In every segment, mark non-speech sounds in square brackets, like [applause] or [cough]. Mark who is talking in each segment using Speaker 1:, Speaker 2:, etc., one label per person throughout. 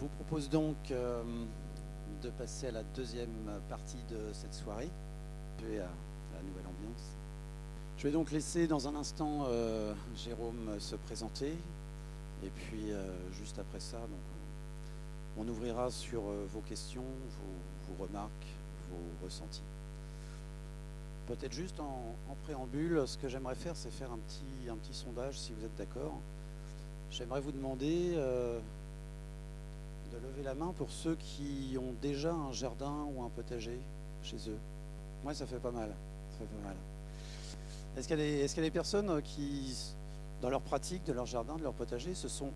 Speaker 1: vous propose donc euh, de passer à la deuxième partie de cette soirée, à la nouvelle ambiance. Je vais donc laisser dans un instant euh, Jérôme se présenter, et puis euh, juste après ça, on ouvrira sur vos questions, vos, remarques, vos ressentis. Peut-être juste en, préambule, ce que j'aimerais faire, c'est faire un petit sondage, si vous êtes d'accord. J'aimerais vous demander de lever la main pour ceux qui ont déjà un jardin ou un potager chez eux. Moi, ça fait pas mal. Ça fait mal. Est-ce qu'il y, a des personnes qui, dans leur pratique, de leur jardin, de leur potager, se sont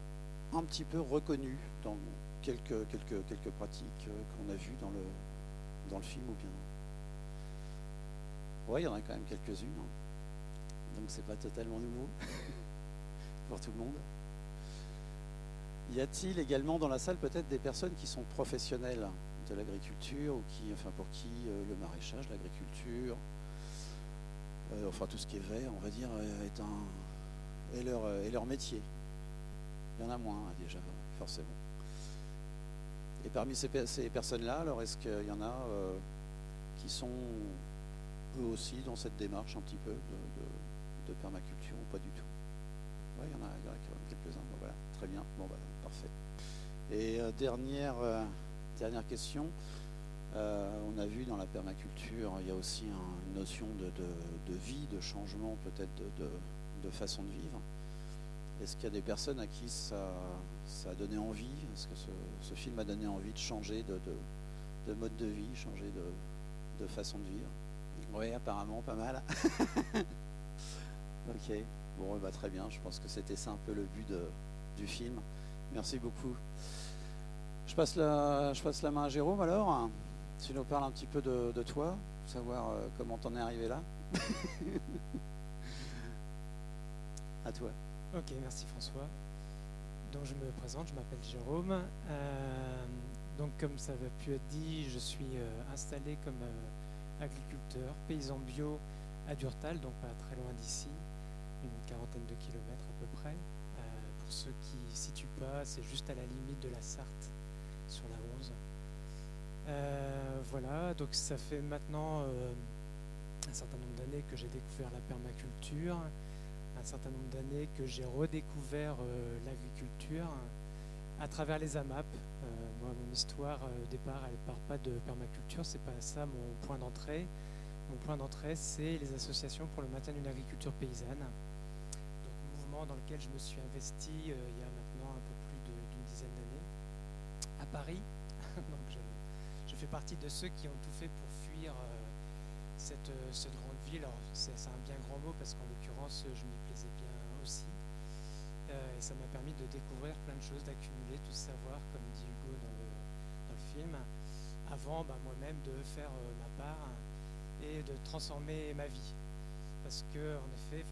Speaker 1: un petit peu reconnues dans quelques, pratiques qu'on a vues dans le, dans le film ou bien? Oui, il y en a quand même quelques-unes. Hein. Donc c'est pas totalement nouveau [laughs] pour tout le monde. Y a-t-il également dans la salle peut-être des personnes qui sont professionnelles de l'agriculture ou qui, enfin pour qui euh, le maraîchage, l'agriculture, euh, enfin tout ce qui est vert, on va dire, est un est leur, métier? Il y en a moins hein, déjà, forcément. Et parmi ces, personnes-là, alors est-ce qu'il y en a euh, qui sont eux aussi dans cette démarche un petit peu de permaculture ou pas du tout? Oui, il y en a, il y en a quelques-uns. Voilà, très bien. Bon, bah, parfait. Et euh, dernière, euh, dernière question. Euh, on a vu dans la permaculture, il y a aussi un, une notion de, vie, de changement, peut-être de, façon de vivre. Est-ce qu'il y a des personnes à qui ça, ça a donné envie? Est-ce que ce, ce, film a donné envie de changer de, mode de vie, changer de, façon de vivre? Oui, apparemment, pas mal. [laughs] ok, bon, bah, très bien. Je pense que c'était ça un peu le but du film. Merci beaucoup. Je passe, la, je passe la main à Jérôme alors. Tu nous parles un petit peu de, de toi, savoir euh, comment t'en es arrivé là. [laughs] à toi.
Speaker 2: Ok, merci François. Donc je me présente, je m'appelle Jérôme. Euh, donc comme ça a pu être dit, je suis euh, installé comme agriculteur, paysan bio à Durtal, donc pas très loin d'ici, une quarantaine de kilomètres à peu près. pour ceux qui ne situent pas, c'est juste à la limite de la Sarthe, sur la 11. Euh, voilà, donc ça fait maintenant euh, un certain nombre d'années que j'ai découvert la permaculture, un certain nombre d'années que j'ai redécouvert euh, l'agriculture à travers les AMAP. moi, mon histoire au départ, elle part pas de permaculture, c'est pas ça mon point d'entrée. Mon point d'entrée, c'est les associations pour le maintien d'une agriculture paysanne. Dans lequel je me suis investi il y a maintenant un peu plus d'une dizaine d'années à Paris. [laughs] donc, je, fais partie de ceux qui ont tout fait pour fuir euh, cette, cette, grande ville. C'est un bien grand mot parce qu'en l'occurrence, je m'y plaisais bien aussi. Euh, et ça m'a permis de découvrir plein de choses, d'accumuler tout ce savoir, comme dit Hugo dans le, film, avant bah, moi-même de faire euh, ma part et de transformer ma vie. Parce que, en effet,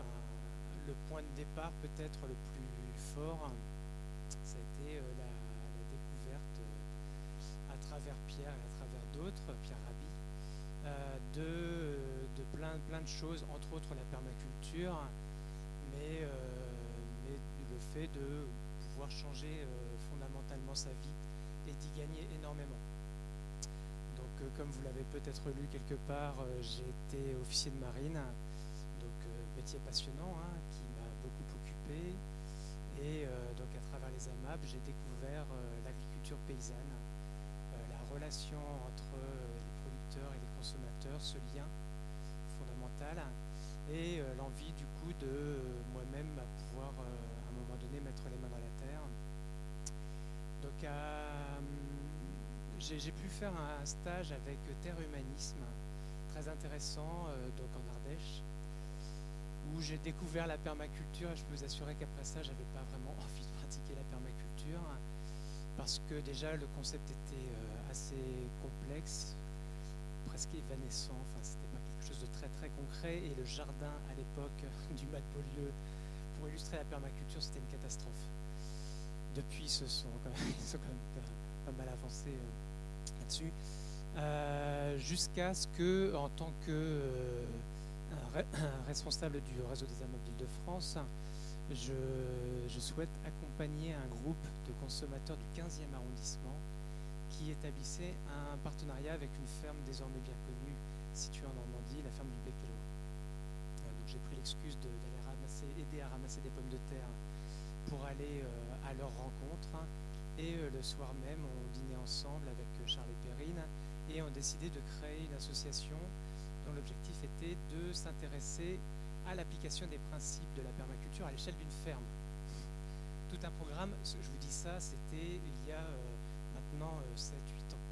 Speaker 2: le point de départ peut-être le plus fort, ça a été la, la découverte à travers Pierre et à travers d'autres, Pierre Rabhi, euh, de, de, plein, plein de choses, entre autres la permaculture, mais, euh, mais le fait de pouvoir changer euh, fondamentalement sa vie et d'y gagner énormément. Donc, comme vous l'avez peut-être lu quelque part, j'ai été officier de marine, donc métier passionnant hein, Et donc, à travers les AMAP, j'ai découvert l'agriculture paysanne. Relation entre les producteurs et les consommateurs, ce lien fondamental, et euh, l'envie du coup de euh, moi-même pouvoir euh, à un moment donné mettre les mains dans la terre. Donc j'ai pu faire un stage avec Terre Humanisme, très intéressant, donc en Ardèche, où j'ai découvert la permaculture et je peux vous assurer qu'après ça, j'avais pas vraiment [laughs] envie de pratiquer la permaculture parce que déjà le concept était assez complexe, presque évanescent. Enfin, c'était pas quelque chose de très très concret. Et le jardin à l'époque [laughs] du Mat Beaulieu, pour illustrer la permaculture, c'était une catastrophe. Depuis, ils se sont quand même, [laughs] ils sont quand même pas, mal avancés euh, là-dessus. Euh, Jusqu'à ce que, en tant que euh, responsable du réseau des amobiles de France, je, souhaite accompagner un groupe de consommateurs du 15e arrondissement qui établissait un partenariat avec une ferme désormais bien connue située en Normandie, la ferme du bec donc j'ai pris l'excuse d'aller aider à ramasser des pommes de terre pour aller euh, à leur rencontre. Et euh, le soir même, on dînait ensemble avec euh, Charles et Perrine et on décidé de créer une association l'objectif était de s'intéresser à l'application des principes de la permaculture à l'échelle d'une ferme. Tout un programme, je vous dis ça, c'était il y a euh, maintenant 7-8 euh, ans.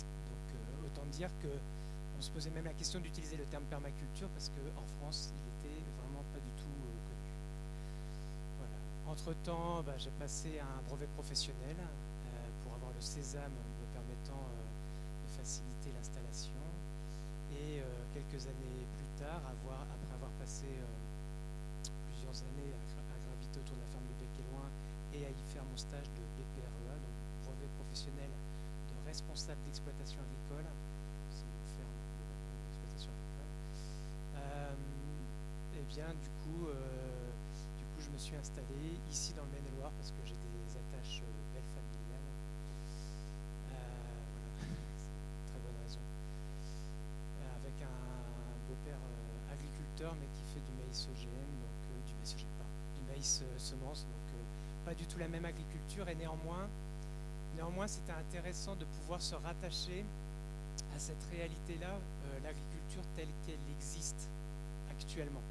Speaker 2: Donc euh, autant dire que on se posait même la question d'utiliser le terme permaculture parce qu'en France, il était vraiment pas du tout connu. Entre-temps, bah, j'ai passé un brevet professionnel pour avoir le sésame me permettant de faciliter l'installation. Et quelques années plus tard, après avoir passé euh, plusieurs années à, graviter autour de la ferme de Bec et à y faire mon stage de BPREA, donc brevet professionnel de responsable d'exploitation agricole. Et eh bien, du coup, euh, du coup, je me suis installé ici dans le Maine-et-Loire parce que j'ai des attaches euh, belles familiales. voilà, très bonne raison. avec un beau-père euh, agriculteur, mais qui fait du maïs donc euh, du maïs du maïs euh, semence, donc pas du tout la même agriculture. Et néanmoins, néanmoins, c'était intéressant de pouvoir se rattacher à cette réalité-là, l'agriculture telle qu'elle existe actuellement.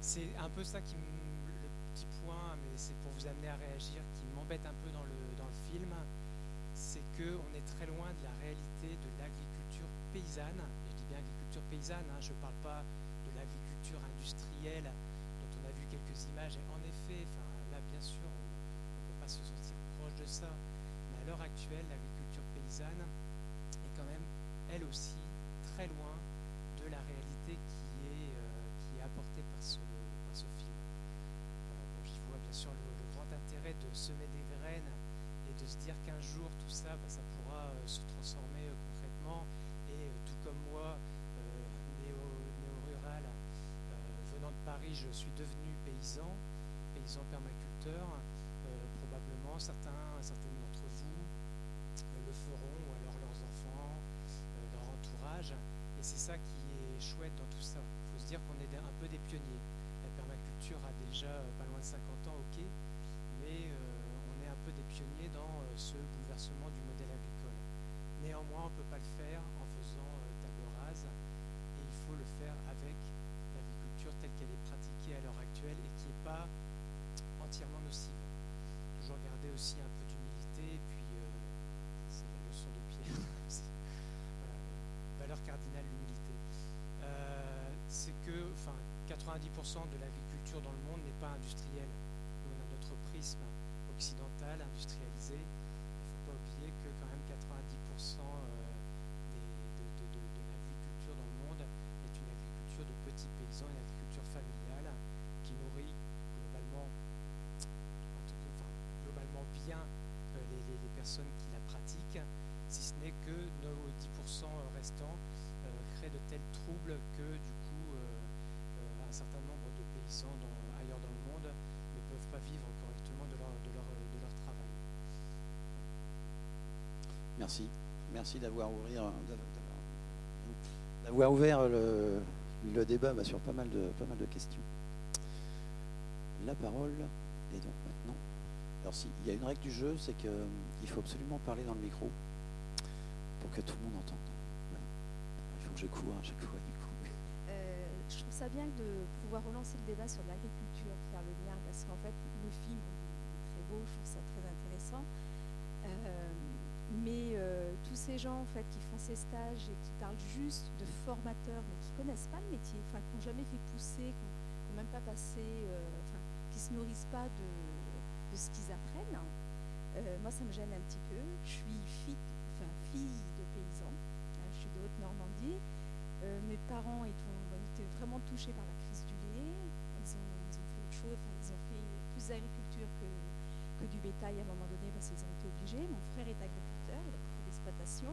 Speaker 2: C'est un peu ça qui le petit point, mais c'est pour vous amener à réagir, qui m'embête un peu dans le, dans le film, c'est qu'on est très loin de la réalité de l'agriculture paysanne agriculture paysanne, hein, je ne parle pas l'agriculture industrielle dont on a vu quelques images. Et en effet, là, bien sûr, on ne peut pas se sentir proche de ça, mais à l'heure actuelle, l'agriculture paysanne est quand même, elle aussi, très loin de la réalité qui est, euh, qui est apportée par ce, par ce film. Euh, J'y vois bien sûr le, grand intérêt de semer des graines et de se dire qu'un jour tout ça, bah, ça pourra euh, se transformer concrètement et tout comme moi, je suis devenu paysan, paysan permaculteur. probablement certains, certaines d'entre vous le feront, ou alors leurs enfants, leur entourage. Et c'est ça qui est chouette dans tout ça. Il faut se dire qu'on est un peu des pionniers. La permaculture a déjà pas loin de 50 ans, ok, mais on est un peu des pionniers dans ce bouleversement du modèle agricole. Néanmoins, on ne peut pas le faire en faisant table rase et il faut le faire avec qu'elle est pratiquée à l'heure actuelle et qui n'est pas entièrement nocive. Toujours garder aussi un peu d'humilité, puis euh, c'est la leçon de Pierre. [laughs] valeur cardinale, l'humilité. Euh, c'est que enfin, 90% de l'agriculture dans le monde n'est pas industrielle. Nous, on a notre prisme occidental, industrialisé, pas oublier que quand même 90% euh, de, l'agriculture dans le monde est une agriculture de petits paysans, une agriculture familiale qui nourrit globalement, globalement bien euh, les, personnes qui la pratiquent, si ce n'est que nos 10% restants euh, créent de tels troubles que du coup un certain nombre de paysans ailleurs dans le monde ne peuvent pas vivre correctement de leur, travail.
Speaker 1: Merci. Merci d'avoir d'avoir ouvert le, débat bah, sur pas mal, de, pas mal de questions. La parole est donc maintenant. Alors, s'il y a une règle du jeu, c'est qu'il faut absolument parler dans le micro que tout le monde entende. Je cours à chaque fois, du coup.
Speaker 3: Euh, je trouve ça bien de pouvoir relancer le débat sur l'agriculture, faire le lien, parce qu'en fait, le film est très beau, je trouve ça très intéressant. Euh, mais euh, tous ces gens en fait, qui font ces stages et qui parlent juste de formateurs, mais qui ne connaissent pas le métier, qui n'ont jamais fait pousser, qui n'ont même pas passé, euh, enfin, qui se nourrissent pas de, ce qu'ils apprennent, euh, moi ça me gêne un petit peu. Je suis fille de paysan, hein, je suis de Haute-Normandie. mes parents ont, été vraiment touchés par la crise du lait. Ils ont, fait autre chose, ils ont fait plus d'agriculture que, du bétail à un moment donné parce qu'ils ont été obligés. Mon frère est agriculteur, il a fait l'exploitation.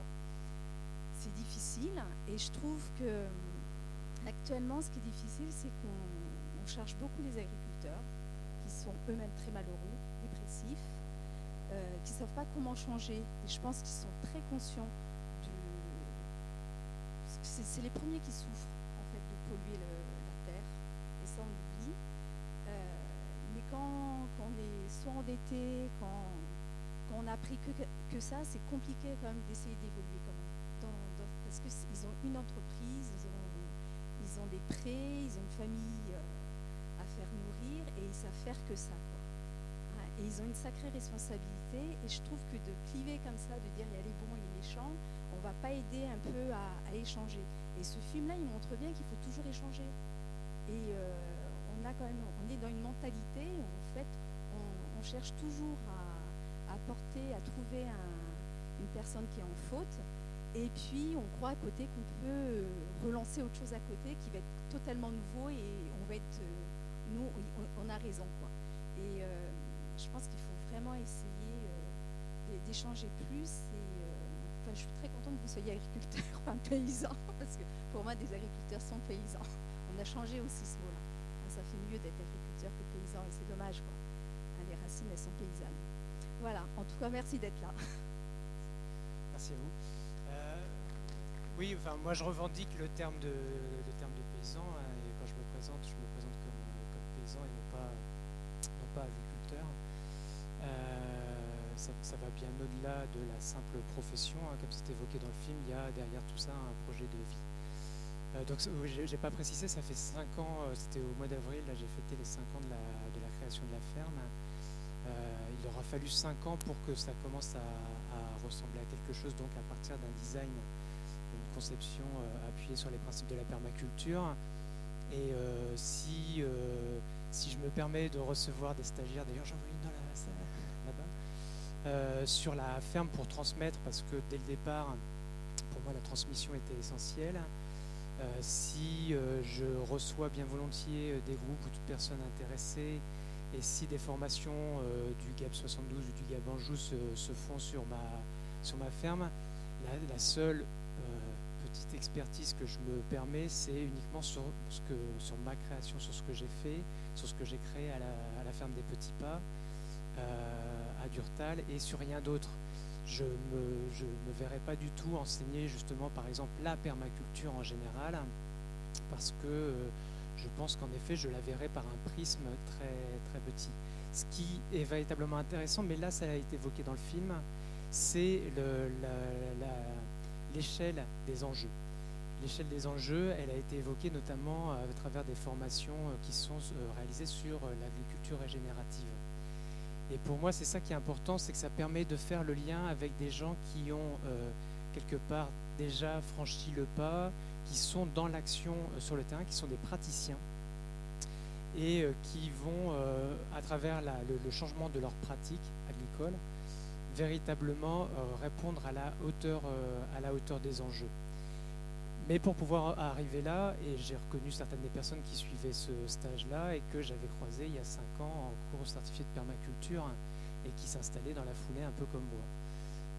Speaker 3: C'est difficile et je trouve que actuellement ce qui est difficile c'est qu'on cherche beaucoup les agriculteurs qui sont eux-mêmes très malheureux, dépressifs, qui ne savent pas comment changer. Et je pense qu'ils sont très conscients. C'est les premiers qui souffrent en fait de polluer la terre, et ça on l'oublie. mais quand, on est soit endetté, quand, quand on n'a appris que, que ça, c'est compliqué quand même d'essayer d'évoluer quand même. parce qu'ils ont une entreprise, ils ont, ils ont des prêts, ils ont une famille euh, à faire nourrir et ils savent faire que ça. Et ils ont une sacrée responsabilité. Et je trouve que de cliver comme ça, de dire il y a les bons et les méchants, va pas aider un peu à, échanger. Et ce film-là, il montre bien qu'il faut toujours échanger. Et euh, on a quand même, on est dans une mentalité où en fait, on, cherche toujours à, apporter, à trouver une personne qui est en faute. Et puis, on croit à côté qu'on peut relancer autre chose à côté qui va être totalement nouveau et on va être, euh, nous, on, a raison. Quoi. Et euh, je pense qu'il faut vraiment essayer d'échanger plus. Et, je suis très contente que vous soyez agriculteur, [laughs] enfin paysan, parce que pour moi, des agriculteurs sont paysans. [laughs] On a changé aussi ce mot-là. ça fait mieux d'être agriculteur que paysan, et c'est dommage. Quoi. Les racines, elles sont paysannes. Voilà, en tout cas, merci d'être là. [laughs]
Speaker 2: Merci à vous. oui, enfin, moi je revendique le terme de, paysan, hein, et quand je me présente, je me présente comme, paysan et non pas, non pas. Euh, ça, va bien au-delà de la simple profession, hein, comme c'est évoqué dans le film, il y a derrière tout ça un projet de vie. Euh, donc j'ai pas précisé, ça fait 5 ans, euh, c'était au mois d'avril, là j'ai fêté les 5 ans de la, création de la ferme. il aura fallu 5 ans pour que ça commence à, ressembler à quelque chose, donc à partir d'un design, d'une conception appuyée sur les principes de la permaculture. Et si, si je me permets de recevoir des stagiaires, d'ailleurs j'en vois une dans la salle euh, sur la ferme pour transmettre, parce que dès le départ, pour moi, la transmission était essentielle. Euh, si euh, je reçois bien volontiers des groupes ou toutes personnes intéressées, et si des formations du GAB 72 ou du GAB Anjou se, font sur ma, sur ma ferme, la, seule petite expertise que je me permets, c'est uniquement sur, ce que, sur ma création, sur ce que j'ai fait, sur ce que j'ai créé à la, à la ferme des Petits Pas. Durtal et sur rien d'autre. Je ne me, verrais pas du tout enseigner justement par exemple la permaculture en général parce que euh, je pense qu'en effet je la verrais par un prisme très, très petit. Ce qui est véritablement intéressant, mais là ça a été évoqué dans le film, c'est l'échelle des enjeux. L'échelle des enjeux, elle a été évoquée notamment à travers des formations euh, qui sont euh, réalisées sur l'agriculture régénérative. Et pour moi, c'est ça qui est important, c'est que ça permet de faire le lien avec des gens qui ont euh, quelque part déjà franchi le pas, qui sont dans l'action euh, sur le terrain, qui sont des praticiens et euh, qui vont, à travers le, changement de leur pratique agricole, véritablement répondre à la hauteur, à la hauteur des enjeux. Mais pour pouvoir arriver là, et j'ai reconnu certaines des personnes qui suivaient ce stage-là et que j'avais croisé il y a cinq ans en cours certifié de permaculture et qui s'installaient dans la foulée un peu comme moi.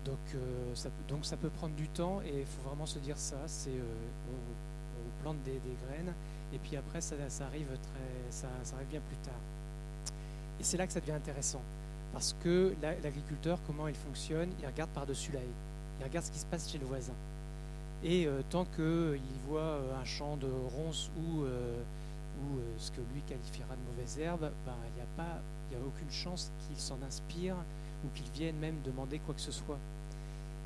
Speaker 2: Donc, euh, ça, donc ça peut prendre du temps et il faut vraiment se dire ça, c'est euh, on, plante des, graines et puis après ça, arrive très, ça, arrive bien plus tard. Et c'est là que ça devient intéressant parce que l'agriculteur, comment il fonctionne, il regarde par-dessus la haie, il regarde ce qui se passe chez le voisin. Et euh, tant qu'il voit euh, un champ de ronces ou, euh, ou ce que lui qualifiera de mauvaise herbe, ben, il n'y a, pas, a aucune chance qu'il s'en inspire ou qu'il vienne même demander quoi que ce soit.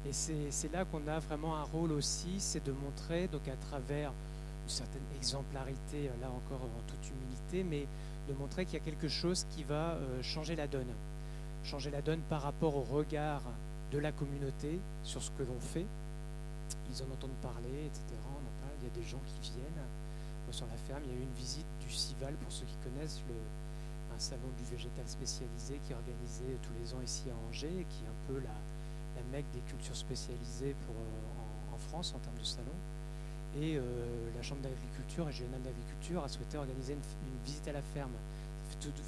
Speaker 2: Et c'est là qu'on a vraiment un rôle aussi, c'est de montrer, donc à travers une certaine exemplarité, là encore en toute humilité, mais de montrer qu'il y a quelque chose qui va changer la donne. Changer la donne par rapport au regard de la communauté sur ce que l'on fait, ils en entendent parler, etc. Il y a des gens qui viennent. sur la ferme, il y a eu une visite du CIVAL, pour ceux qui connaissent, un salon du végétal spécialisé qui est organisé tous les ans ici à Angers, qui est un peu la, la mecque des cultures spécialisées pour, euh, en, France en termes de salon. Et euh, la Chambre d'agriculture régionale d'agriculture a souhaité organiser une, visite à la ferme.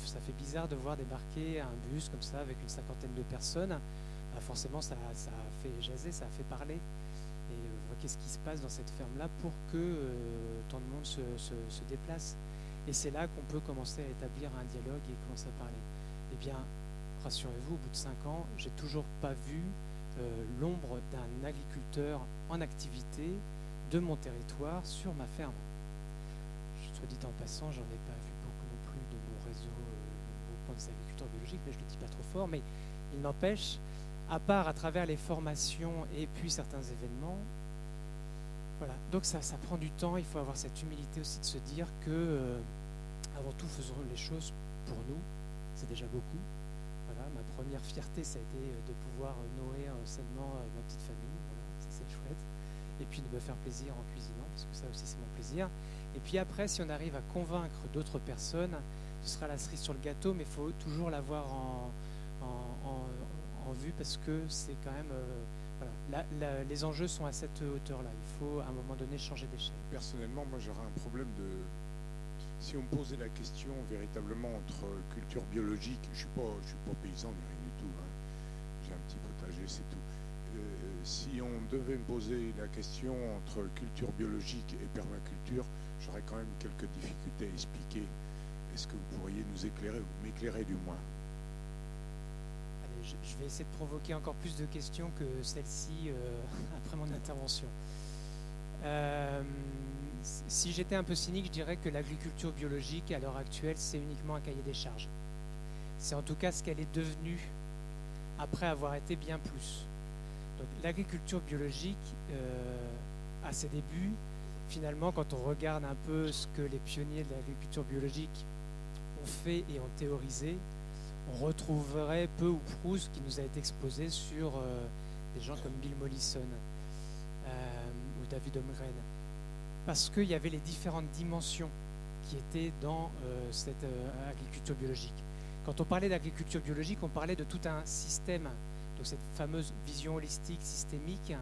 Speaker 2: Ça fait, bizarre de voir débarquer un bus comme ça avec une cinquantaine de personnes. Bah, forcément, ça, a fait jaser, ça a fait parler qu'est-ce qui se passe dans cette ferme-là pour que euh, tant de monde se, déplace. Et c'est là qu'on peut commencer à établir un dialogue et commencer à parler. Eh bien, rassurez-vous, au bout de cinq ans, j'ai toujours pas vu euh, l'ombre d'un agriculteur en activité de mon territoire sur ma ferme. Soit dit en passant, j'en ai pas vu beaucoup non plus de mon réseau euh, au des agriculteurs biologiques, mais je le dis pas trop fort. Mais il n'empêche, à part à travers les formations et puis certains événements, Donc ça, prend du temps. Il faut avoir cette humilité aussi de se dire que, euh, avant tout, faisons les choses pour nous. C'est déjà beaucoup. Voilà. Ma première fierté, ça a été de pouvoir nourrir sainement ma petite famille. Ça, c'est chouette. Et puis de me faire plaisir en cuisinant, parce que ça aussi, c'est mon plaisir. Et puis après, si on arrive à convaincre d'autres personnes, ce sera la cerise sur le gâteau, mais il faut toujours l'avoir en, vue parce que c'est quand même. Euh, les enjeux sont à cette hauteur-là. Il faut à un moment donné changer d'échelle.
Speaker 4: Personnellement, moi j'aurais un problème de. Si on me posait la question véritablement entre culture biologique, je ne suis, pas, je suis pas paysan rien du tout, hein. j'ai un petit potager, c'est tout. Euh, si on devait me poser la question entre culture biologique et permaculture, j'aurais quand même quelques difficultés à expliquer. Est-ce que vous pourriez nous éclairer, ou m'éclairer du moins?
Speaker 2: Essayer de provoquer encore plus de questions que celle-ci euh, [laughs] après mon intervention. Euh, si j'étais un peu cynique, je dirais que l'agriculture biologique, à l'heure actuelle, c'est uniquement un cahier des charges. C'est en tout cas ce qu'elle est devenue après avoir été bien plus. l'agriculture biologique, euh, à ses débuts, finalement, quand on regarde un peu ce que les pionniers de l'agriculture biologique ont fait et ont théorisé, on retrouverait peu ou prou ce qui nous a été exposé sur euh, des gens comme Bill Mollison euh, ou David Holmgren. Parce qu'il y avait les différentes dimensions qui étaient dans euh, cette agriculture biologique. Quand on parlait d'agriculture biologique, on parlait de tout un système, donc cette fameuse vision holistique, systémique,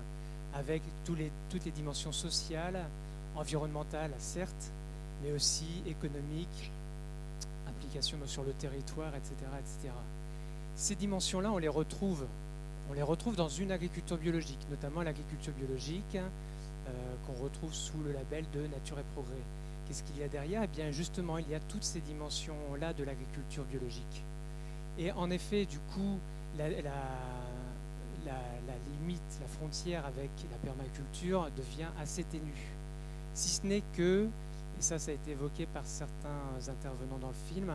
Speaker 2: avec toutes les dimensions sociales, environnementales, certes, mais aussi économiques, sur le territoire, etc. etc. Ces dimensions-là, on les retrouve. On les retrouve dans une agriculture biologique, notamment l'agriculture biologique euh, qu'on retrouve sous le label de Nature et Progrès. Qu'est-ce qu'il y a derrière? Eh bien, justement, il y a toutes ces dimensions-là de l'agriculture biologique. Et en effet, du coup, la, la, limite, la frontière avec la permaculture devient assez ténue. Si ce n'est que et ça, ça a été évoqué par certains intervenants dans le film,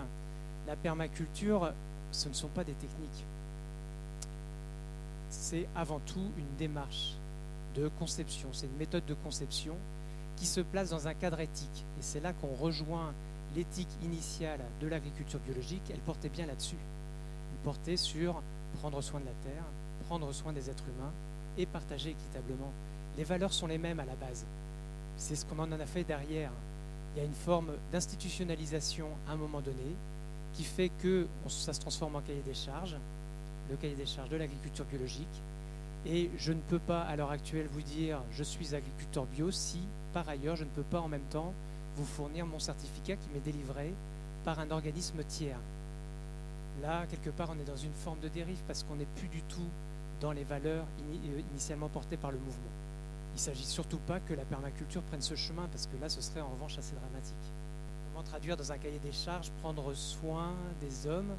Speaker 2: la permaculture, ce ne sont pas des techniques. C'est avant tout une démarche de conception, c'est une méthode de conception qui se place dans un cadre éthique. Et c'est là qu'on rejoint l'éthique initiale de l'agriculture biologique, elle portait bien là-dessus. Elle portait sur prendre soin de la terre, prendre soin des êtres humains et partager équitablement. Les valeurs sont les mêmes à la base. C'est ce qu'on en a fait derrière il y a une forme d'institutionnalisation à un moment donné qui fait que ça se transforme en cahier des charges, le cahier des charges de l'agriculture biologique. Et je ne peux pas à l'heure actuelle vous dire je suis agriculteur bio si par ailleurs je ne peux pas en même temps vous fournir mon certificat qui m'est délivré par un organisme tiers. Là, quelque part, on est dans une forme de dérive parce qu'on n'est plus du tout dans les valeurs euh, initialement portées par le mouvement. Il ne s'agit surtout pas que la permaculture prenne ce chemin, parce que là, ce serait en revanche assez dramatique. Comment traduire dans un cahier des charges, prendre soin des hommes?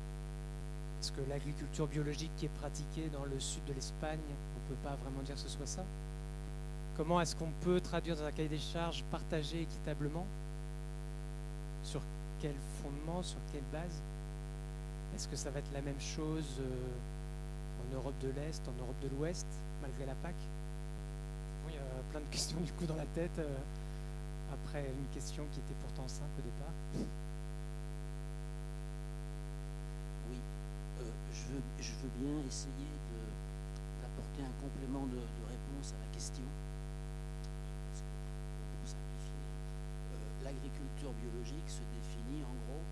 Speaker 2: Est-ce que l'agriculture biologique qui est pratiquée dans le sud de l'Espagne, on ne peut pas vraiment dire que ce soit ça? Comment est-ce qu'on peut traduire dans un cahier des charges partager équitablement? Sur quel fondement, sur quelle base? Est-ce que ça va être la même chose euh, en Europe de l'Est, en Europe de l'Ouest, malgré la PAC? Plein de questions du coup dans la tête euh, après une question qui était pourtant simple au départ.
Speaker 5: Oui, euh, je, veux, bien essayer d'apporter un complément de, réponse à la question. Euh, l'agriculture biologique se définit en gros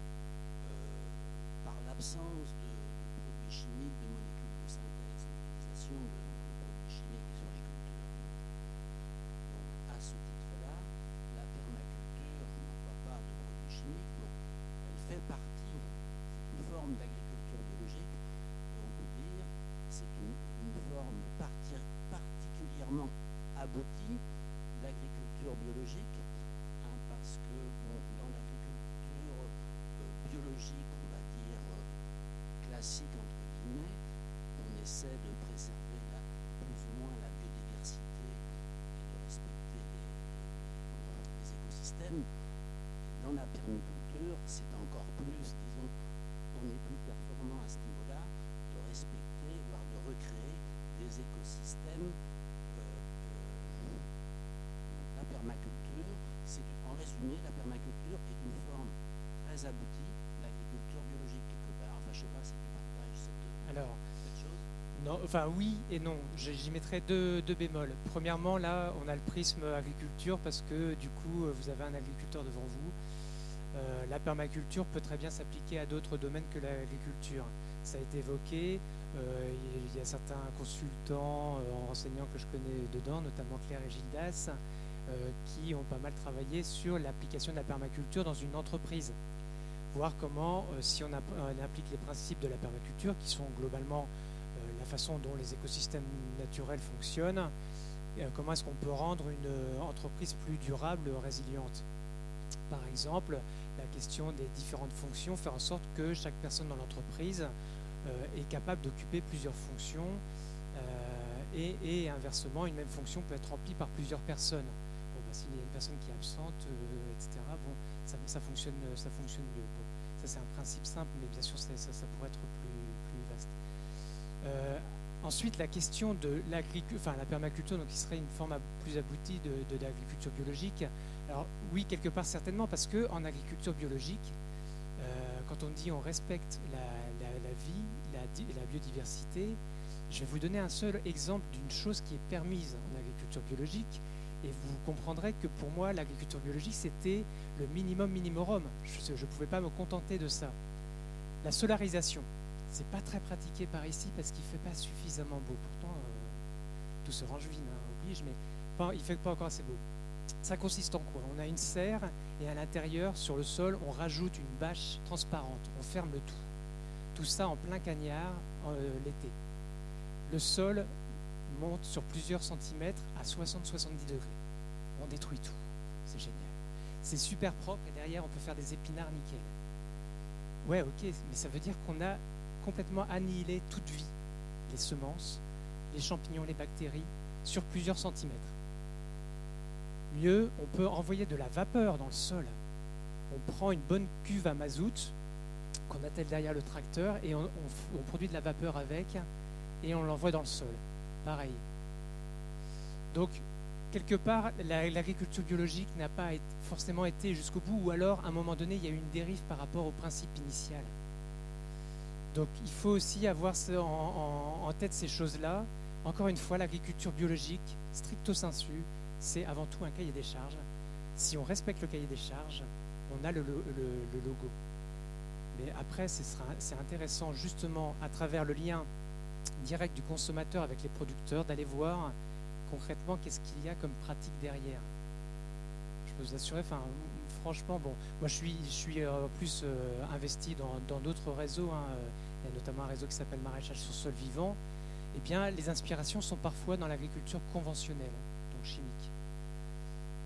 Speaker 5: par l'absence de, de, produits chimiques, de molécules de synthèse, l'utilisation de Elle fait partie, c'est une forme d'agriculture biologique, et on peut dire c'est une, forme particulièrement aboutie d'agriculture biologique, hein, parce que dans l'agriculture euh, biologique, on va dire euh, classique, entre guillemets, on essaie de préserver plus ou moins la biodiversité et de respecter les écosystèmes. La permaculture, c'est encore plus, disons, on est plus performant à ce niveau-là de respecter, voire de recréer des écosystèmes. euh, la permaculture, c'est en résumé, la permaculture est une forme très aboutie d'agriculture biologique quelque part. Enfin, je sais pas si tu partages cette,
Speaker 2: Alors,
Speaker 5: chose.
Speaker 2: non, enfin oui et non. J'y mettrais deux bémols. Premièrement, là, on a le prisme agriculture parce que du coup, vous avez un agriculteur devant vous. Euh, la permaculture peut très bien s'appliquer à d'autres domaines que l'agriculture. Ça a été évoqué. euh, il y a certains consultants euh, enseignants que je connais dedans, notamment Claire et Gildas, qui ont pas mal travaillé sur l'application de la permaculture dans une entreprise. Voir comment, si on, app- on applique les principes de la permaculture, qui sont globalement la façon dont les écosystèmes naturels fonctionnent, comment est-ce qu'on peut rendre une entreprise plus durable, résiliente. Par exemple, la question des différentes fonctions, faire en sorte que chaque personne dans l'entreprise euh, est capable d'occuper plusieurs fonctions euh, et, et inversement, une même fonction peut être remplie par plusieurs personnes. Bon, bah, S'il y a une personne qui est absente, euh, etc., bon, ça, ça fonctionne, ça fonctionne mieux. Ça, c'est un principe simple, mais bien sûr, ça, ça- pourrait être plus, plus vaste. Ensuite, la question de enfin la permaculture, donc qui serait une forme plus aboutie de, de l'agriculture biologique. Alors oui, quelque part certainement, parce que en agriculture biologique, euh, quand on dit on respecte la, vie, la, di- la biodiversité, je vais vous donner un seul exemple d'une chose qui est permise en agriculture biologique, et vous comprendrez que pour moi, l'agriculture biologique, c'était le minimum minimorum. Je ne pouvais pas me contenter de ça. La solarisation, c'est pas très pratiqué par ici parce qu'il fait pas suffisamment beau. Pourtant, euh, tout se range vite, hein, oblige, mais pas, il fait pas encore assez beau. Ça consiste en quoi? On a une serre et à l'intérieur, sur le sol, on rajoute une bâche transparente. On ferme le tout. Tout ça en plein cagnard euh, l'été. Le sol monte sur plusieurs centimètres à 60-70 degrés. On détruit tout. C'est génial. C'est super propre et derrière, on peut faire des épinards nickel. Ouais, ok, mais ça veut dire qu'on a complètement annihilé toute vie. Les semences, les champignons, les bactéries, sur plusieurs centimètres. Mieux, on peut envoyer de la vapeur dans le sol. On prend une bonne cuve à mazout qu'on attelle derrière le tracteur et on, produit de la vapeur avec et on l'envoie dans le sol. Pareil. Donc, quelque part, la- l'agriculture biologique n'a pas forcément été jusqu'au bout, ou alors, à un moment donné, il y a eu une dérive par rapport au principe initial. Donc, il faut aussi avoir en tête ces choses-là. Encore une fois, l'agriculture biologique, stricto sensu, c'est avant tout un cahier des charges. Si on respecte le cahier des charges, on a le, lo- le- le logo. Mais après, c'est intéressant justement à travers le lien direct du consommateur avec les producteurs d'aller voir concrètement qu'est-ce qu'il y a comme pratique derrière. Je peux vous assurer, enfin, franchement, bon, moi je suis, euh, plus euh, investi dans d'autres réseaux, hein, il y a notamment un réseau qui s'appelle Maraîchage sur sol vivant. Eh bien, les inspirations sont parfois dans l'agriculture conventionnelle, donc chimique.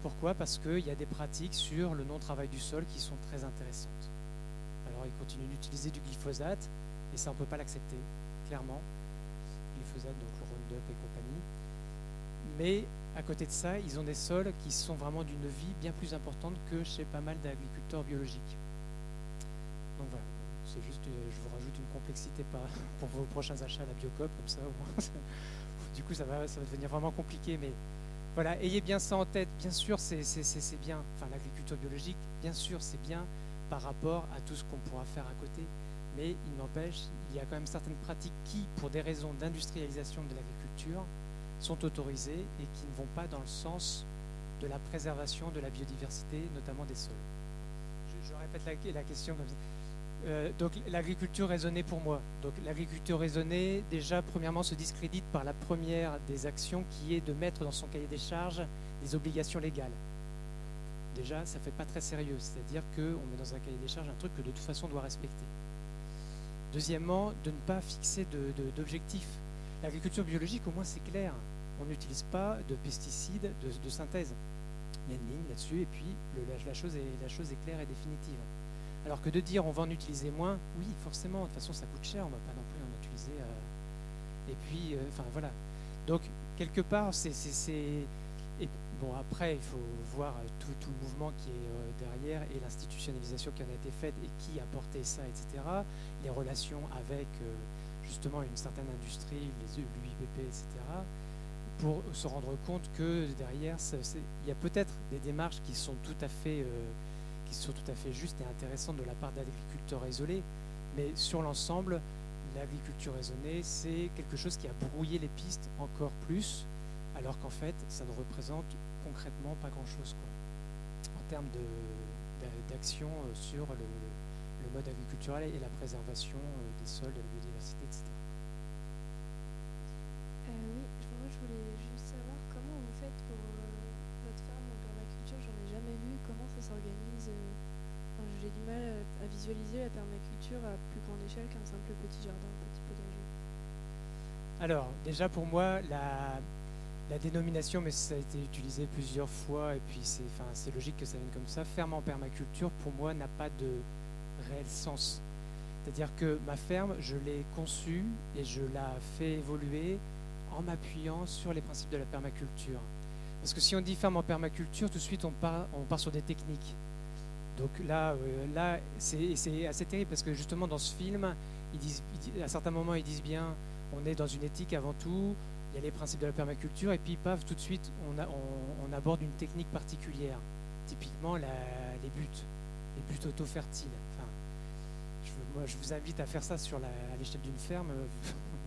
Speaker 2: Pourquoi? Parce qu'il y a des pratiques sur le non-travail du sol qui sont très intéressantes. Alors, ils continuent d'utiliser du glyphosate, et ça, on ne peut pas l'accepter, clairement. Glyphosate, donc le Roundup et compagnie. Mais à côté de ça, ils ont des sols qui sont vraiment d'une vie bien plus importante que chez pas mal d'agriculteurs biologiques. Donc voilà, c'est juste, euh, je vous rajoute une complexité [laughs] pour vos prochains achats à la Biocop, comme ça, au moins, [laughs] du coup, ça va, ça va devenir vraiment compliqué, mais voilà, ayez bien ça en tête. Bien sûr, c'est bien, enfin l'agriculture biologique, bien sûr, c'est bien par rapport à tout ce qu'on pourra faire à côté, mais il n'empêche, il y a quand même certaines pratiques qui, pour des raisons d'industrialisation de l'agriculture, sont autorisées et qui ne vont pas dans le sens de la préservation de la biodiversité, notamment des sols. Je, je répète la, la question comme ça. Euh, donc l'agriculture raisonnée pour moi. Donc l'agriculture raisonnée, déjà premièrement, se discrédite par la première des actions qui est de mettre dans son cahier des charges des obligations légales. Déjà, ça fait pas très sérieux, c'est-à-dire qu'on met dans un cahier des charges un truc que de toute façon on doit respecter. Deuxièmement, de ne pas fixer d'objectifs. L'agriculture biologique, au moins, c'est clair. On n'utilise pas de pesticides de, de synthèse. Il y a une ligne là-dessus, et puis le- la chose est, la chose est claire et définitive. Alors que de dire on va en utiliser moins, oui, forcément, de toute façon ça coûte cher, on ne va pas non plus en utiliser. euh, et puis, euh, enfin voilà. Donc, quelque part, c'est. bon, après, il faut voir euh, tout, le mouvement qui est derrière et l'institutionnalisation qui en a été faite et qui a porté ça, etc. Les relations avec justement une certaine industrie, les l'UIPP, etc. Pour se rendre compte que derrière, il y a peut-être des démarches qui sont tout à fait. Qui sont tout à fait justes et intéressantes de la part d'agriculteurs isolés, mais sur l'ensemble, l'agriculture raisonnée, c'est quelque chose qui a brouillé les pistes encore plus, alors qu'en fait, ça ne représente concrètement pas grand-chose en termes d'action euh, sur le, le mode agriculturel et la préservation euh, des sols, de la biodiversité, etc.
Speaker 6: Euh, oui, je- moi je voulais juste savoir comment vous faites pour euh, votre ferme en permaculture. J'en ai jamais vu. Comment ça s'organise euh, enfin, J'ai du mal à, visualiser la permaculture à plus grande échelle qu'un simple petit jardin, un petit potager.
Speaker 2: Alors, déjà pour moi, la, la dénomination, mais ça a été utilisé plusieurs fois, et puis c'est enfin, logique que ça vienne comme ça, ferme en permaculture, pour moi, n'a pas de réel sens. C'est-à-dire que ma ferme, je l'ai conçue et je la fais évoluer en m'appuyant sur les principes de la permaculture. Parce que si on dit ferme en permaculture, tout de suite on part, on part sur des techniques. Donc là, euh, là c'est assez terrible parce que justement dans ce film, à certains moments, ils disent bien on est dans une éthique avant tout, il y a les principes de la permaculture, et puis paf, tout de suite, on, aborde une technique particulière. Typiquement, les buts, les buts auto-fertiles. Enfin, je, moi, je vous invite à faire ça sur à l'échelle d'une ferme. [laughs]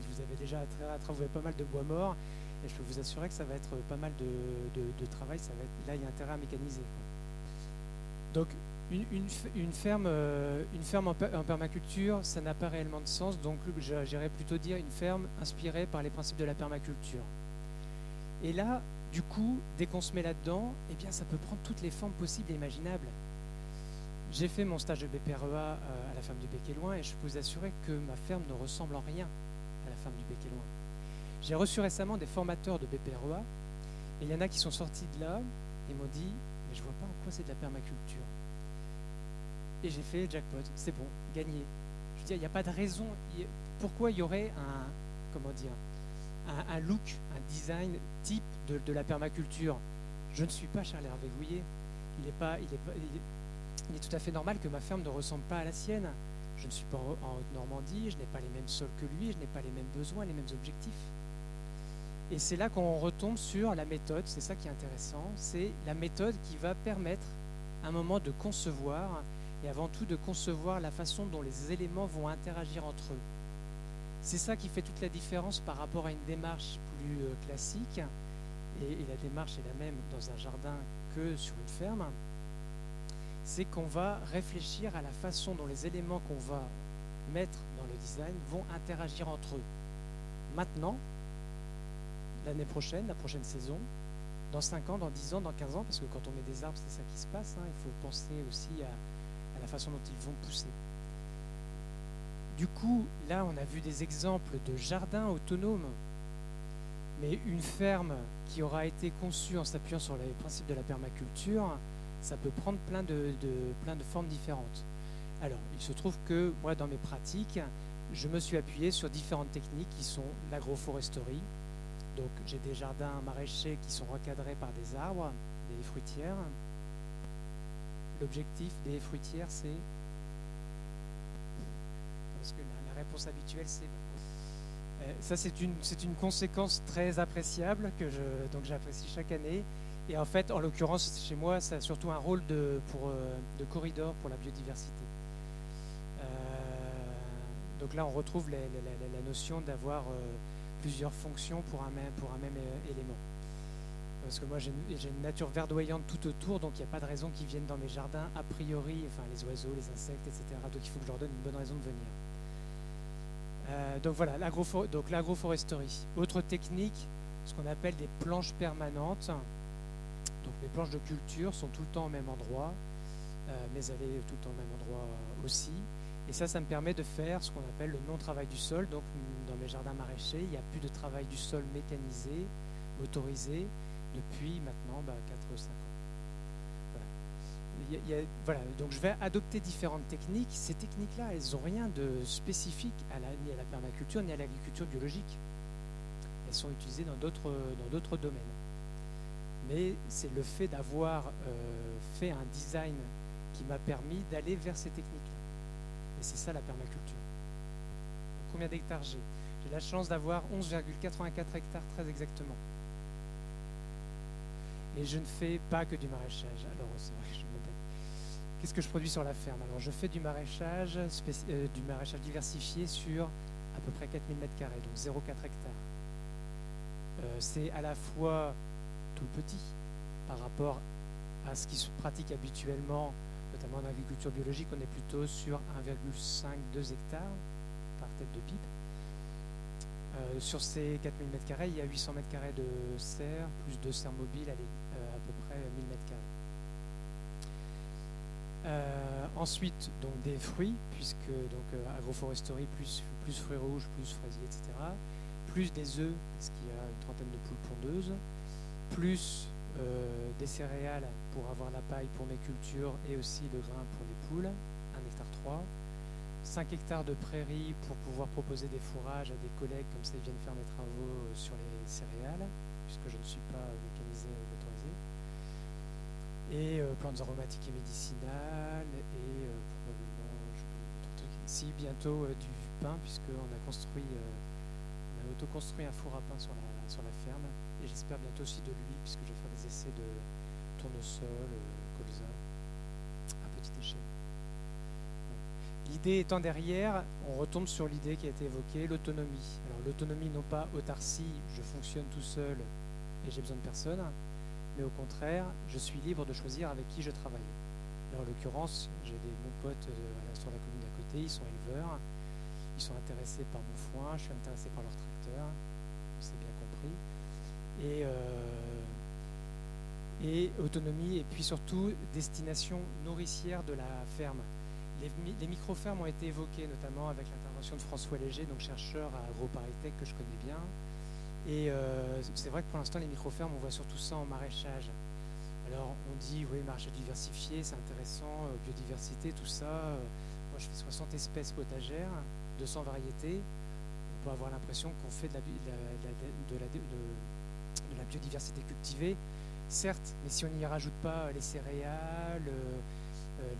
Speaker 2: Vous avez déjà à, tra- à travailler pas mal de bois mort, et je peux vous assurer que ça va être pas mal de, travail. Ça va être, là, il y a intérêt à mécaniser. Donc, une, ferme, euh, en, per- en permaculture, ça n'a pas réellement de sens. Donc, j'irais plutôt dire une ferme inspirée par les principes de la permaculture. Et là, du coup, dès qu'on se met là-dedans, eh bien, ça peut prendre toutes les formes possibles et imaginables. J'ai fait mon stage de BPREA euh, à la ferme du Bec et je peux vous assurer que ma ferme ne ressemble en rien à la ferme du Bec et Loin. J'ai reçu récemment des formateurs de BPREA et il y en a qui sont sortis de là et m'ont dit Mais je vois pas en quoi c'est de la permaculture. Et j'ai fait jackpot, c'est bon, gagné. Je veux dire, il n'y a pas de raison. Pourquoi il y aurait un, comment dire, un, look, un design type de, la permaculture? Je ne suis pas Charles Hervé Gouillet. Il pas, il, est il est- il est tout à fait normal que ma ferme ne ressemble pas à la sienne. Je ne suis pas en en Haute-Normandie, je n'ai pas les mêmes sols que lui, je n'ai pas les mêmes besoins, les mêmes objectifs. Et c'est là qu'on retombe sur la méthode, c'est ça qui est intéressant, c'est la méthode qui va permettre à un moment de concevoir et avant tout de concevoir la façon dont les éléments vont interagir entre eux. C'est ça qui fait toute la différence par rapport à une démarche plus euh, classique, et, la démarche est la même dans un jardin que sur une ferme, c'est qu'on va réfléchir à la façon dont les éléments qu'on va mettre dans le design vont interagir entre eux. Maintenant, l'année prochaine, la prochaine saison, dans 5 ans, dans 10 ans, dans 15 ans, parce que quand on met des arbres, c'est ça qui se passe, hein, il faut penser aussi à la façon dont ils vont pousser. Du coup, là, on a vu des exemples de jardins autonomes, mais une ferme qui aura été conçue en s'appuyant sur les principes de la permaculture, ça peut prendre plein de, plein de formes différentes. Alors, il se trouve que moi, dans mes pratiques, je me suis appuyé sur différentes techniques qui sont l'agroforesterie. Donc, j'ai des jardins maraîchers qui sont recadrés par des arbres, des fruitières. L'objectif des fruitières, c'est parce que la, réponse habituelle, c'est euh, ça, c'est une, une conséquence très appréciable que je, donc j'apprécie chaque année. Et en fait, en l'occurrence, chez moi, ça a surtout un rôle de, pour, euh, de corridor pour la biodiversité. Euh, donc là, on retrouve la, notion d'avoir plusieurs fonctions pour un même, pour un même élément. Parce que moi, j'ai une, nature verdoyante tout autour, donc il n'y a pas de raison qu'ils viennent dans mes jardins a priori, enfin les oiseaux, les insectes, etc. Donc il faut que je leur donne une bonne raison de venir. Euh, donc voilà, l'agroforesterie. Autre technique, ce qu'on appelle des planches permanentes. Donc les planches de culture sont tout le temps au même endroit, euh, mes allées tout le temps au même endroit aussi. Et ça, ça me permet de faire ce qu'on appelle le non-travail du sol. Donc dans mes jardins maraîchers, il n'y a plus de travail du sol mécanisé, motorisé, depuis maintenant bah, 4 ou 5 ans. Voilà. donc je vais adopter différentes techniques. Ces techniques-là, elles n'ont rien de spécifique à la, ni à la permaculture ni à l'agriculture biologique. Elles sont utilisées dans d'autres domaines. Mais c'est le fait d'avoir euh, fait un design qui m'a permis d'aller vers ces techniques-là. Et c'est ça la permaculture. Combien d'hectares j'ai? J'ai la chance d'avoir 11,84 hectares très exactement. Et je ne fais pas que du maraîchage. Alors, c'est vrai que je. Qu'est-ce que je produis sur la ferme? Alors, je fais du maraîchage, euh, du maraîchage diversifié sur à peu près 4000 m2, donc 0,4 hectares. Euh, c'est à la fois tout petit par rapport à ce qui se pratique habituellement, notamment en agriculture biologique, on est plutôt sur 1,5-2 hectares par tête de pipe. Euh, sur ces 4000 m2, il y a 800 m2 de serre, plus de serre mobile, allez, euh, à peu près 1000 m2. Euh, ensuite, donc des fruits, puisque donc euh, agroforesterie plus, plus fruits rouges, plus fraisiers, etc. Plus des œufs, parce qu'il y a une trentaine de poules pondeuses. Plus euh, des céréales pour avoir la paille pour mes cultures et aussi le grain pour les poules, 1 hectare 3. 5 hectares de prairies pour pouvoir proposer des fourrages à des collègues comme ça ils viennent faire mes travaux euh, sur les céréales, puisque je ne suis pas mécanisé. Et euh, plantes aromatiques et médicinales, et euh, probablement. Si, bientôt euh, du pain, puisqu'on a construit, on a autoconstruit un four à pain sur la, sur la ferme, et j'espère bientôt aussi de l'huile, puisque je vais faire des essais de tournesol, colza, à petite échelle. L'idée étant derrière, on retombe sur l'idée qui a été évoquée, l'autonomie. Alors l'autonomie non pas autarcie, je fonctionne tout seul et j'ai besoin de personne, mais au contraire, je suis libre de choisir avec qui je travaille. En l'occurrence, j'ai des bons potes euh, sur la commune d'à côté, ils sont éleveurs, ils sont intéressés par mon foin, je suis intéressé par leur tracteur, c'est bien compris. Et, euh, autonomie, et puis surtout destination nourricière de la ferme. Les, les micro-fermes ont été évoquées, notamment avec l'intervention de François Léger, donc chercheur à AgroParisTech que je connais bien. Et euh, c'est vrai que pour l'instant, les micro-fermes, on voit surtout ça en maraîchage. Alors, on dit, oui, maraîchage diversifié, c'est intéressant, euh, biodiversité, tout ça. Euh, moi, je fais 60 espèces potagères, 200 variétés. On peut avoir l'impression qu'on fait de la, de la- biodiversité cultivée. Certes, mais si on n'y rajoute pas les céréales,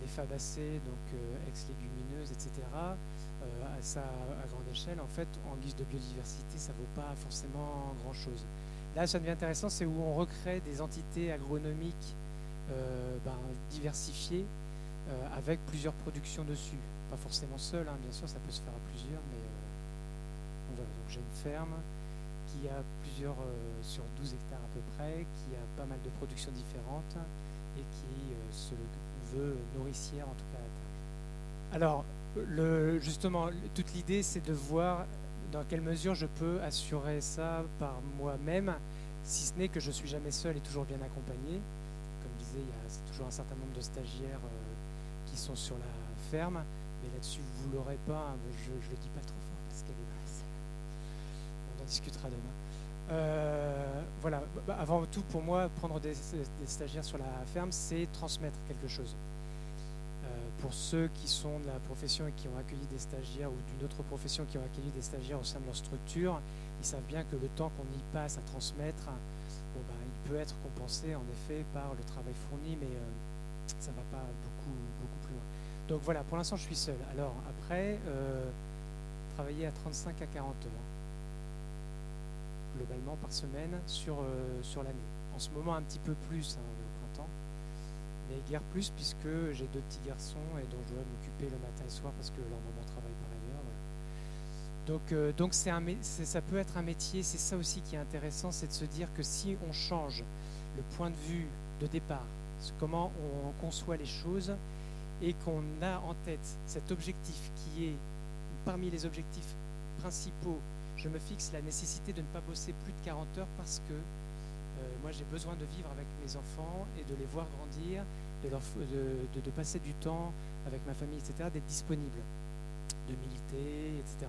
Speaker 2: les fabacées, donc ex-légumineuses, etc., à, ça, à grande échelle, en fait, en guise de biodiversité, ça ne vaut pas forcément grand-chose. Là, ça devient intéressant, c'est où on recrée des entités agronomiques euh, ben, diversifiées euh, avec plusieurs productions dessus. Pas forcément seul, hein, bien sûr, ça peut se faire à plusieurs, mais euh, donc voilà, donc j'ai une ferme qui a plusieurs, euh, sur 12 hectares à peu près, qui a pas mal de productions différentes et qui euh, se veut nourricière en tout cas à la terre. Alors, justement, toute l'idée, c'est de voir dans quelle mesure je peux assurer ça par moi-même, si ce n'est que je suis jamais seul et toujours bien accompagné. Comme je disais, il y a toujours un certain nombre de stagiaires euh, qui sont sur la ferme, mais là-dessus, vous l'aurez pas. hein, je ne le dis pas trop fort parce qu'elle est salle. On en discutera demain. Euh, voilà, Bah, avant tout, pour moi, prendre des stagiaires sur la ferme, c'est transmettre quelque chose. Pour ceux qui sont de la profession et qui ont accueilli des stagiaires ou d'une autre profession qui ont accueilli des stagiaires au sein de leur structure, ils savent bien que le temps qu'on y passe à transmettre, bah, il peut être compensé en effet par le travail fourni, mais euh, ça ne va pas beaucoup, beaucoup plus loin. Donc voilà, pour l'instant je suis seul. Alors après, euh, travailler à 35 à 40 heures globalement par semaine sur, euh, sur l'année. En ce moment un petit peu plus, hein, on est au printemps, mais guère plus puisque j'ai deux petits garçons et dont je dois m'occuper le matin et le soir parce que leur maman travaille par ailleurs. Donc, euh, donc c'est un, ça peut être un métier, c'est ça aussi qui est intéressant, c'est de se dire que si on change le point de vue de départ, comment on conçoit les choses et qu'on a en tête cet objectif qui est parmi les objectifs principaux je me fixe la nécessité de ne pas bosser plus de 40 heures parce que euh, moi j'ai besoin de vivre avec mes enfants et de les voir grandir, de, passer du temps avec ma famille, etc., d'être disponible, de militer, etc.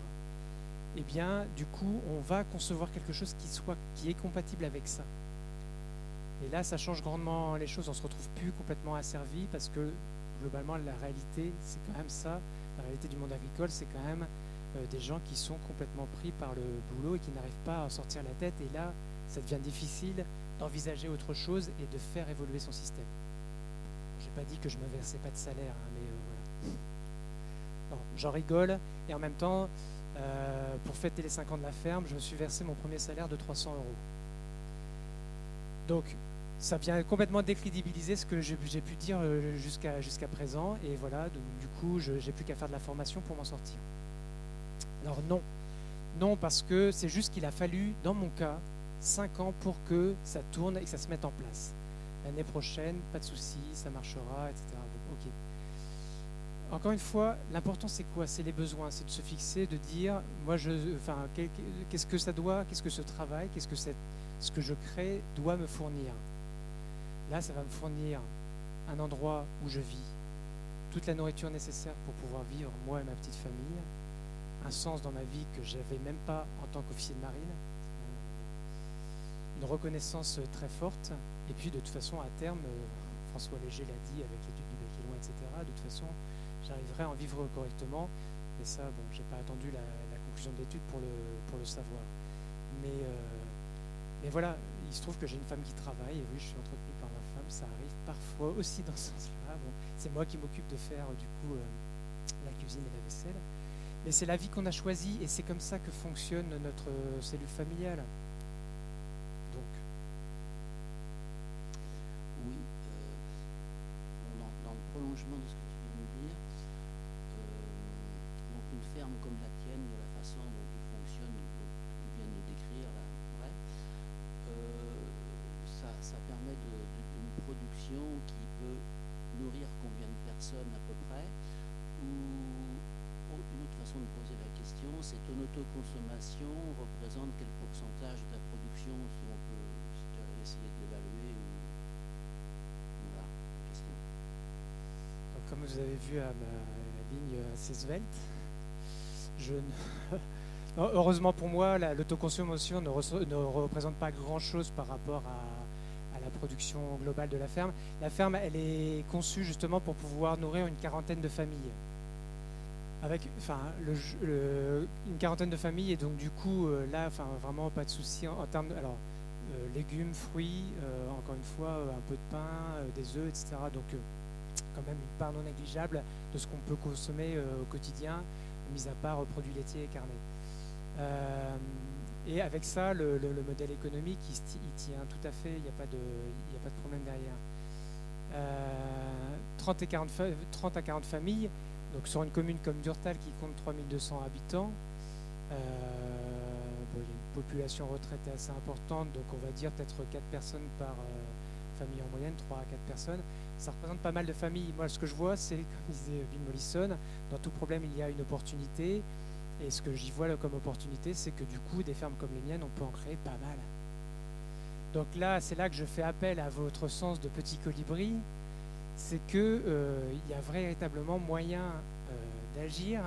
Speaker 2: Eh bien, du coup, on va concevoir quelque chose qui, soit, qui est compatible avec ça. Et là, ça change grandement les choses. On se retrouve plus complètement asservi parce que globalement, la réalité, c'est quand même ça. La réalité du monde agricole, c'est quand même euh, des gens qui sont complètement pris par le boulot et qui n'arrivent pas à sortir la tête. Et là, ça devient difficile d'envisager autre chose et de faire évoluer son système. J'ai pas dit que je me versais pas de salaire, hein, mais euh, voilà. J'en rigole et en même temps, euh, pour fêter les 5 ans de la ferme, je me suis versé mon premier salaire de 300 euros. Donc, ça vient complètement décrédibiliser ce que j'ai pu dire euh, jusqu'à présent. Et voilà, donc, du coup, je n'ai plus qu'à faire de la formation pour m'en sortir. Alors non, non parce que c'est juste qu'il a fallu, dans mon cas, 5 ans pour que ça tourne et que ça se mette en place. L'année prochaine, pas de souci, ça marchera, etc. ok. Encore une fois, l'important c'est quoi? C'est les besoins, c'est de se fixer, de dire, moi, je, enfin, qu'est-ce que ça doit, qu'est-ce que ce travail, qu'est-ce que ce que je crée doit me fournir? Là, ça va me fournir un endroit où je vis, toute la nourriture nécessaire pour pouvoir vivre, moi et ma petite famille, un sens dans ma vie que j'avais même pas en tant qu'officier de marine, une reconnaissance très forte, et puis de toute façon, à terme, euh, François Léger l'a dit avec l'étude du Béquillon, etc., de toute façon, j'arriverai à en vivre correctement, et ça, bon, j'ai pas attendu la, conclusion de l'étude pour le, savoir. Mais, euh, mais voilà, il se trouve que j'ai une femme qui travaille, et oui, je suis entretenu par ma femme, ça arrive parfois aussi dans ce sens-là. Bon, c'est moi qui m'occupe de faire du coup euh, la cuisine et la vaisselle. Mais c'est la vie qu'on a choisie et c'est comme ça que fonctionne notre cellule familiale. Donc.
Speaker 5: Oui, euh, dans, le prolongement de ce que tu viens de dire, euh, donc une ferme comme la tienne, de la façon dont tu fonctionnes, dont tu viens de décrire là, euh, ça, ça, permet d'une qui peut nourrir combien de personnes à peu près, ou une autre façon de poser la question, c'est ton autoconsommation représente quel pourcentage de ta production, si on peut essayer de l'évaluer question.
Speaker 2: comme vous avez vu à ma ligne assez svelte, je [laughs] heureusement pour moi, l'autoconsommation ne, ne, représente pas grand-chose par rapport à, production globale de la ferme. La ferme, elle est conçue justement pour pouvoir nourrir une quarantaine de familles avec enfin, une quarantaine de familles et donc du coup euh, là enfin, vraiment pas de souci en, termes de alors, euh, légumes, fruits, euh, encore une fois un peu de pain, des œufs, etc. Donc quand même une part non négligeable de ce qu'on peut consommer au quotidien, mis à part produits laitiers et carnés. Et avec ça, le, modèle économique, il, tient tout à fait, il n'y a, pas de, problème derrière. 30, et 40, 30 à 40 familles, donc sur une commune comme Durtal qui compte 3200 habitants, euh, il y a une population retraitée assez importante, donc on va dire peut-être 4 personnes par euh, famille en moyenne, 3 à 4 personnes. Ça représente pas mal de familles. Moi, ce que je vois, c'est, comme disait Bill Mollison, dans tout problème, il y a une opportunité. Et ce que j'y vois comme opportunité, c'est que du coup, des fermes comme les miennes, on peut en créer pas mal. Donc là, c'est là que je fais appel à votre sens de petit colibri c'est qu'il euh, y a véritablement moyen euh, d'agir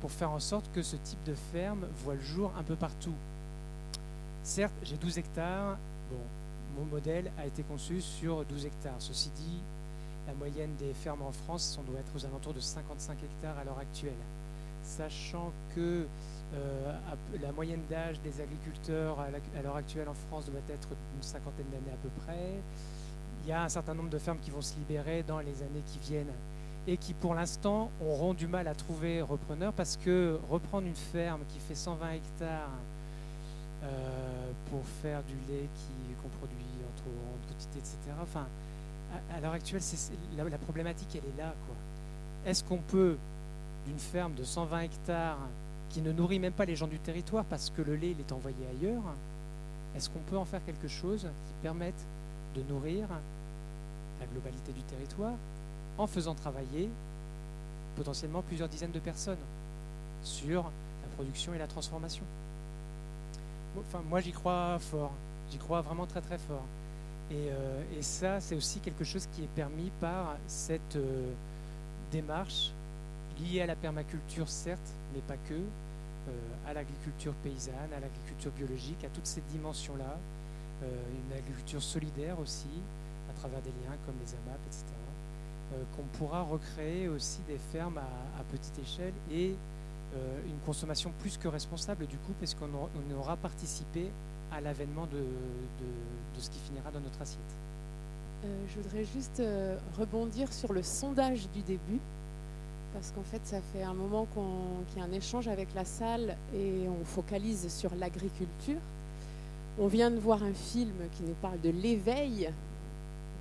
Speaker 2: pour faire en sorte que ce type de ferme voit le jour un peu partout. Certes, j'ai 12 hectares. Bon, mon modèle a été conçu sur 12 hectares. Ceci dit, la moyenne des fermes en France, on doit être aux alentours de 55 hectares à l'heure actuelle. Sachant que euh, la moyenne d'âge des agriculteurs à l'heure actuelle en France doit être d'une cinquantaine d'années à peu près il y a un certain nombre de fermes qui vont se libérer dans les années qui viennent et qui pour l'instant auront du mal à trouver repreneur parce que reprendre une ferme qui fait 120 hectares euh, pour faire du lait qu'on produit en trop grande quantité, etc. Enfin, à, l'heure actuelle, la, la, problématique, elle est là. Est-ce qu'on peut, d'une ferme de 120 hectares qui ne nourrit même pas les gens du territoire parce que le lait il est envoyé ailleurs, est-ce qu'on peut en faire quelque chose qui permette de nourrir la globalité du territoire en faisant travailler potentiellement plusieurs dizaines de personnes sur la production et la transformation? Enfin, moi, j'y crois fort. J'y crois vraiment très très fort. Et, euh, ça, c'est aussi quelque chose qui est permis par cette euh, démarche liée à la permaculture, certes, mais pas que, euh, à l'agriculture paysanne, à l'agriculture biologique, à toutes ces dimensions-là, euh, une l'agriculture solidaire aussi, à travers des liens comme les AMAP, etc. Euh, qu'on pourra recréer aussi des fermes à, petite échelle et une consommation plus que responsable du coup, parce qu'on aura, participé à l'avènement de, ce qui finira dans notre assiette.
Speaker 7: je voudrais juste rebondir sur le sondage du début parce qu'en fait, ça fait un moment qu'il y a un échange avec la salle et on focalise sur l'agriculture. On vient de voir un film qui nous parle de l'éveil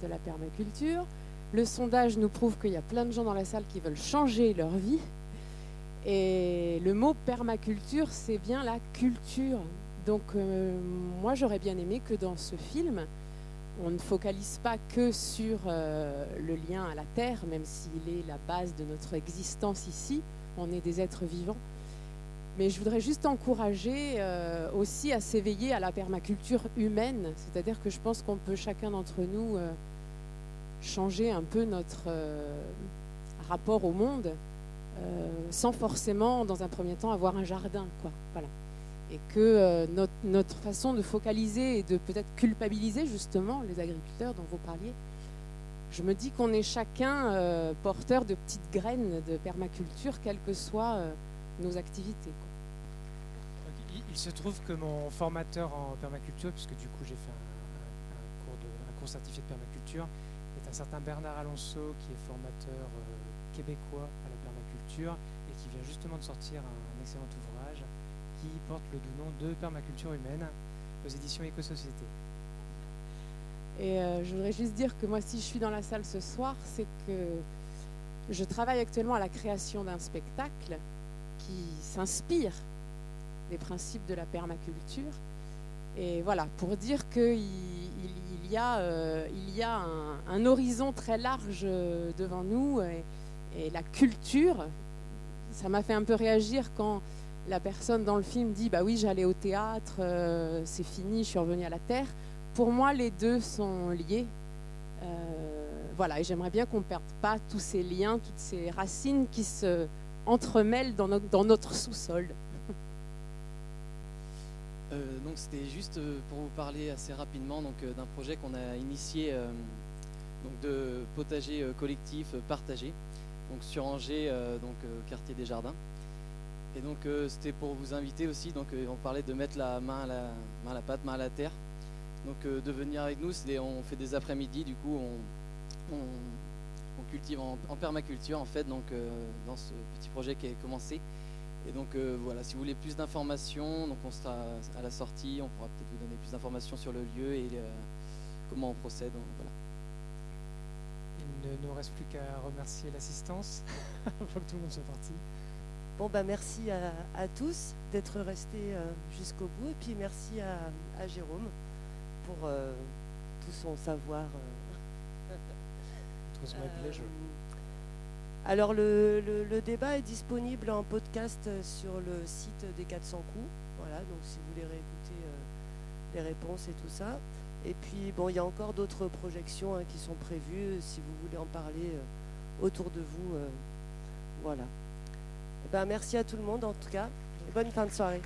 Speaker 7: de la permaculture. Le sondage nous prouve qu'il y a plein de gens dans la salle qui veulent changer leur vie. Et le mot permaculture, c'est bien la culture. Donc euh, moi, j'aurais bien aimé que dans ce film, on ne focalise pas que sur euh, le lien à la terre, même s'il est la base de notre existence ici. On est des êtres vivants. Mais je voudrais juste encourager euh, aussi à s'éveiller à la permaculture humaine. C'est-à-dire que je pense qu'on peut chacun d'entre nous euh, changer un peu notre rapport au monde sans forcément, dans un premier temps, avoir un jardin. Quoi. Voilà et que euh, notre, façon de focaliser et de peut-être culpabiliser justement les agriculteurs dont vous parliez, je me dis qu'on est chacun euh, porteur de petites graines de permaculture, quelles que soient euh, nos activités.
Speaker 2: Il, se trouve que mon formateur en permaculture, puisque du coup j'ai fait un, cours de, un, cours certifié de permaculture, est un certain Bernard Alonso qui est formateur québécois à la permaculture et qui vient justement de sortir un excellent ouvrage qui porte le doux nom de Permaculture humaine aux éditions Éco-Société.
Speaker 7: Et euh, je voudrais juste dire que moi, si je suis dans la salle ce soir, c'est que je travaille actuellement à la création d'un spectacle qui s'inspire des principes de la permaculture. Et voilà, pour dire qu'il il, y a, euh, un, horizon très large devant nous et la culture, ça m'a fait un peu réagir quand la personne dans le film dit bah oui j'allais au théâtre, euh, c'est fini, je suis revenue à la terre. Pour moi les deux sont liés. Euh, voilà et j'aimerais bien qu'on perde pas tous ces liens, toutes ces racines qui se entremêlent dans notre, dans notre sous-sol.
Speaker 8: Euh, donc c'était juste pour vous parler assez rapidement donc d'un projet qu'on a initié donc de potager collectif partagé donc sur Angers donc quartier des Jardins. Et donc euh, c'était pour vous inviter aussi, donc euh, on parlait de mettre la main à la, main à la pâte, main à la terre. Donc euh, de venir avec nous, on fait des après-midi, du coup on, cultive en, permaculture en fait, donc dans ce petit projet qui a commencé. Et donc voilà, si vous voulez plus d'informations, donc on sera à la sortie, on pourra peut-être vous donner plus d'informations sur le lieu et comment on procède.
Speaker 2: Il ne nous reste plus qu'à remercier l'assistance [laughs] avant que tout le monde soit parti.
Speaker 9: Bon, bah, merci à, tous d'être restés euh, jusqu'au bout. Et puis merci à, Jérôme pour euh, tout son savoir.
Speaker 2: Euh. [laughs]
Speaker 9: alors, le, débat est disponible en podcast sur le site des 400 coups. Voilà, donc si vous voulez réécouter les réponses et tout ça. Et puis, bon, il y a encore d'autres projections hein, qui sont prévues. Si vous voulez en parler autour de vous, voilà. Ben, merci à tout le monde en tout cas. bonne fin de soirée.